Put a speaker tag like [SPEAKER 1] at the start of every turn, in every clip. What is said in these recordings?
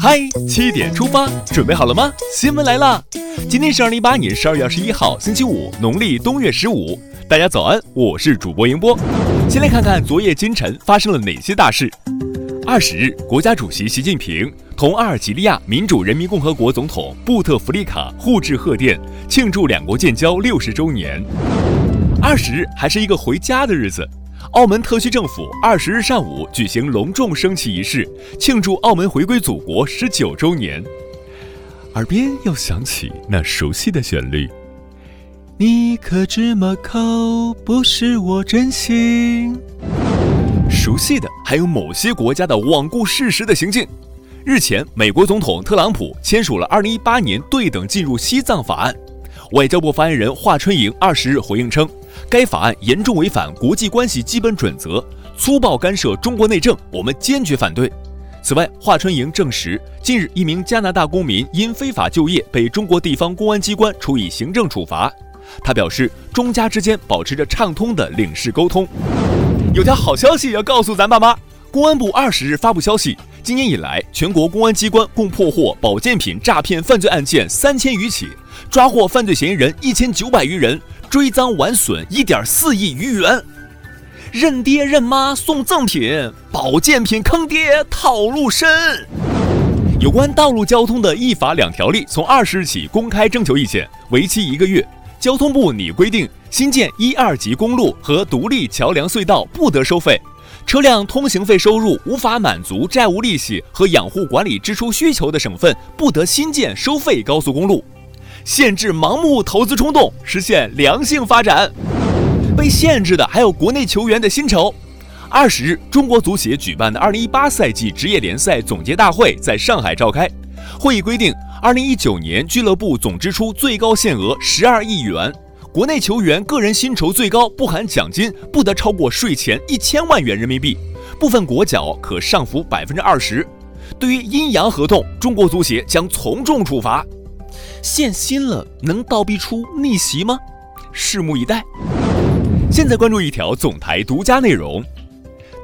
[SPEAKER 1] 嗨，七点出发，准备好了吗？新闻来啦！今天是二零一八年十二月二十一号，星期五，农历冬月十五。大家早安，我是主播迎波。先来看看昨夜今晨发生了哪些大事。二十日，国家主席习近平同阿尔及利亚民主人民共和国总统布特弗利卡互致贺电，庆祝两国建交六十周年。二十日还是一个回家的日子。澳门特区政府二十日上午举行隆重升旗仪式，庆祝澳门回归祖国十九周年。耳边又响起那熟悉的旋律。你可知马口不是我真心？熟悉的还有某些国家的罔顾事实的行径。日前，美国总统特朗普签署了二零一八年对等进入西藏法案。外交部发言人华春莹二十日回应称。该法案严重违反国际关系基本准则，粗暴干涉中国内政，我们坚决反对。此外，华春莹证实，近日一名加拿大公民因非法就业被中国地方公安机关处以行政处罚。他表示，中加之间保持着畅通的领事沟通。有条好消息要告诉咱爸妈，公安部二十日发布消息，今年以来，全国公安机关共破获保健品诈骗犯罪案件三千余起，抓获犯罪嫌疑人一千九百余人。追赃完损一点四亿余元，认爹认妈送赠品，保健品坑爹套路深。有关道路交通的一法两条例从二十日起公开征求意见，为期一个月。交通部拟规定，新建一二级公路和独立桥梁隧道不得收费，车辆通行费收入无法满足债务利息和养护管理支出需求的省份，不得新建收费高速公路。限制盲目投资冲动，实现良性发展。被限制的还有国内球员的薪酬。二十日，中国足协举办的二零一八赛季职业联赛总结大会在上海召开。会议规定，二零一九年俱乐部总支出最高限额十二亿元，国内球员个人薪酬最高不含奖金不得超过税前一千万元人民币，部分国脚可上浮百分之二十。对于阴阳合同，中国足协将从重处罚。限薪了，能倒逼出逆袭吗？拭目以待。现在关注一条总台独家内容：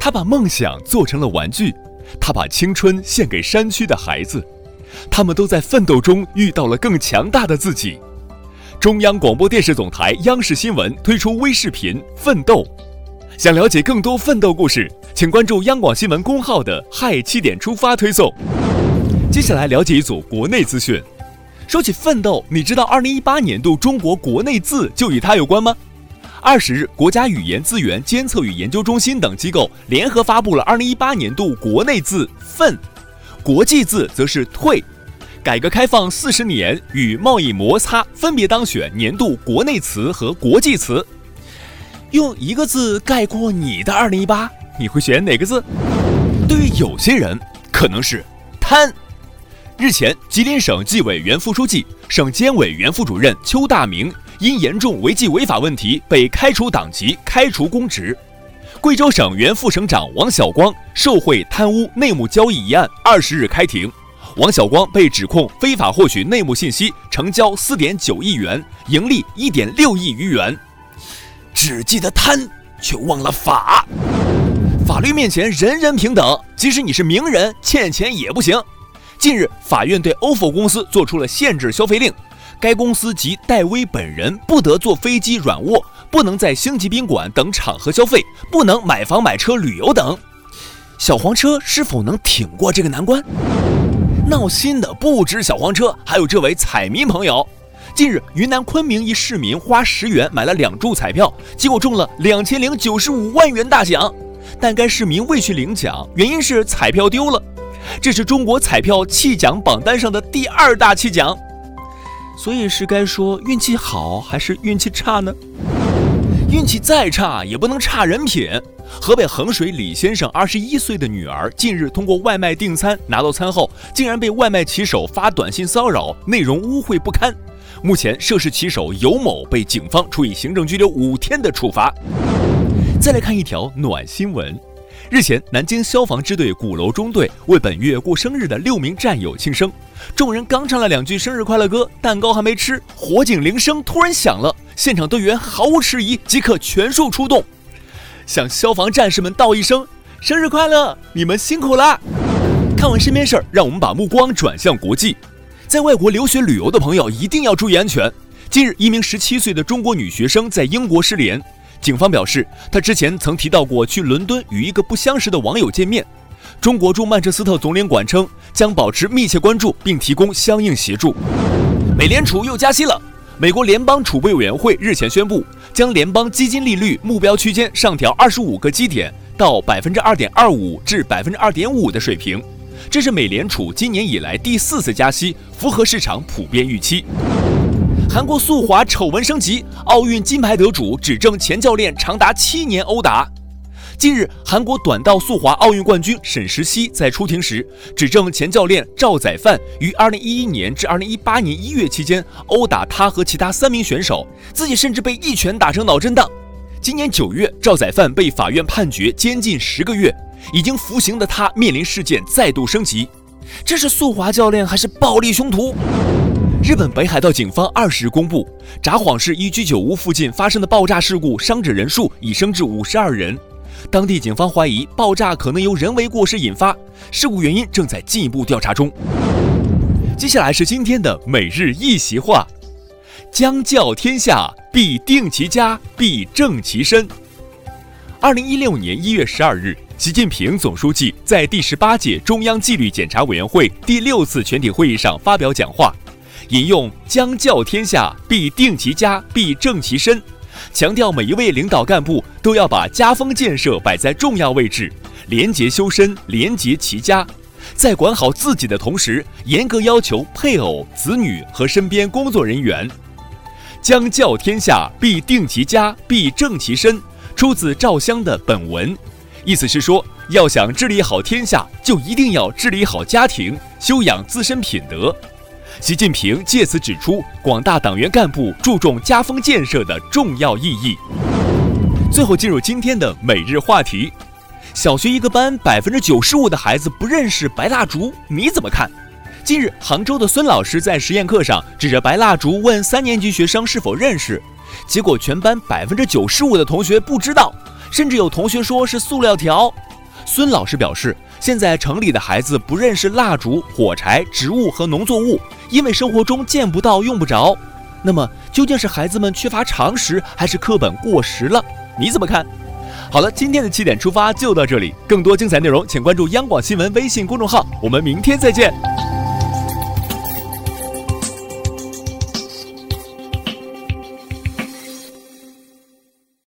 [SPEAKER 1] 他把梦想做成了玩具，他把青春献给山区的孩子，他们都在奋斗中遇到了更强大的自己。中央广播电视总台央视新闻推出微视频《奋斗》，想了解更多奋斗故事，请关注央广新闻公号的“嗨七点出发”推送。接下来了解一组国内资讯。说起奋斗，你知道二零一八年度中国国内字就与它有关吗？二十日，国家语言资源监测与研究中心等机构联合发布了二零一八年度国内字“奋”，国际字则是“退”。改革开放四十年与贸易摩擦分别当选年度国内词和国际词。用一个字概括你的二零一八，你会选哪个字？对于有些人，可能是贪。日前，吉林省纪委原副书记、省监委原副主任邱大明因严重违纪违法问题被开除党籍、开除公职。贵州省原副省长王晓光受贿贪污内幕交易一案二十日开庭，王晓光被指控非法获取内幕信息，成交四点九亿元，盈利一点六亿余元。只记得贪，却忘了法。法律面前人人平等，即使你是名人，欠钱也不行。近日，法院对 OFO 公司作出了限制消费令，该公司及戴威本人不得坐飞机软卧，不能在星级宾馆等场合消费，不能买房买车旅游等。小黄车是否能挺过这个难关？闹心的不止小黄车，还有这位彩民朋友。近日，云南昆明一市民花十元买了两注彩票，结果中了两千零九十五万元大奖，但该市民未去领奖，原因是彩票丢了。这是中国彩票弃奖榜单上的第二大弃奖，所以是该说运气好还是运气差呢？运气再差也不能差人品。河北衡水李先生二十一岁的女儿近日通过外卖订餐，拿到餐后竟然被外卖骑手发短信骚扰，内容污秽不堪。目前涉事骑手尤某被警方处以行政拘留五天的处罚。再来看一条暖新闻。日前，南京消防支队鼓楼中队为本月过生日的六名战友庆生，众人刚唱了两句生日快乐歌，蛋糕还没吃，火警铃声突然响了，现场队员毫无迟疑，即刻全数出动，向消防战士们道一声生日快乐，你们辛苦啦。看完身边事儿，让我们把目光转向国际。在外国留学旅游的朋友一定要注意安全。近日，一名十七岁的中国女学生在英国失联。警方表示，他之前曾提到过去伦敦与一个不相识的网友见面。中国驻曼彻斯特总领馆称将保持密切关注，并提供相应协助。美联储又加息了。美国联邦储备委员会日前宣布，将联邦基金利率目标区间上调二十五个基点到百分之二点二五至百分之二点五的水平。这是美联储今年以来第四次加息，符合市场普遍预期。韩国速滑丑闻升级，奥运金牌得主指证前教练长达七年殴打。近日，韩国短道速滑奥运冠军沈石溪在出庭时，指证前教练赵宰范于2011年至2018年1月期间殴打他和其他三名选手，自己甚至被一拳打成脑震荡。今年九月，赵宰范被法院判决监禁十个月，已经服刑的他面临事件再度升级。这是速滑教练还是暴力凶徒？日本北海道警方二十日公布，札幌市一居酒屋附近发生的爆炸事故，伤者人数已升至五十二人。当地警方怀疑爆炸可能由人为过失引发，事故原因正在进一步调查中。接下来是今天的每日一席话：将教天下，必定其家，必正其身。二零一六年一月十二日，习近平总书记在第十八届中央纪律检查委员会第六次全体会议上发表讲话，引用“将教天下，必定其家，必正其身”。强调每一位领导干部都要把家风建设摆在重要位置，廉洁修身，廉洁齐家，在管好自己的同时，严格要求配偶、子女和身边工作人员。将教天下，必定其家，必正其身，出自赵襄的本文，意思是说，要想治理好天下，就一定要治理好家庭，修养自身品德。习近平借此指出广大党员干部注重家风建设的重要意义。最后进入今天的每日话题：小学一个班百分之九十五的孩子不认识白蜡烛，你怎么看？近日，杭州的孙老师在实验课上指着白蜡烛问三年级学生是否认识，结果全班百分之九十五的同学不知道，甚至有同学说是塑料条。孙老师表示，现在城里的孩子不认识蜡烛、火柴、植物和农作物。因为生活中见不到、用不着，那么究竟是孩子们缺乏常识，还是课本过时了？你怎么看？好了，今天的七点出发就到这里，更多精彩内容请关注央广新闻微信公众号，我们明天再见。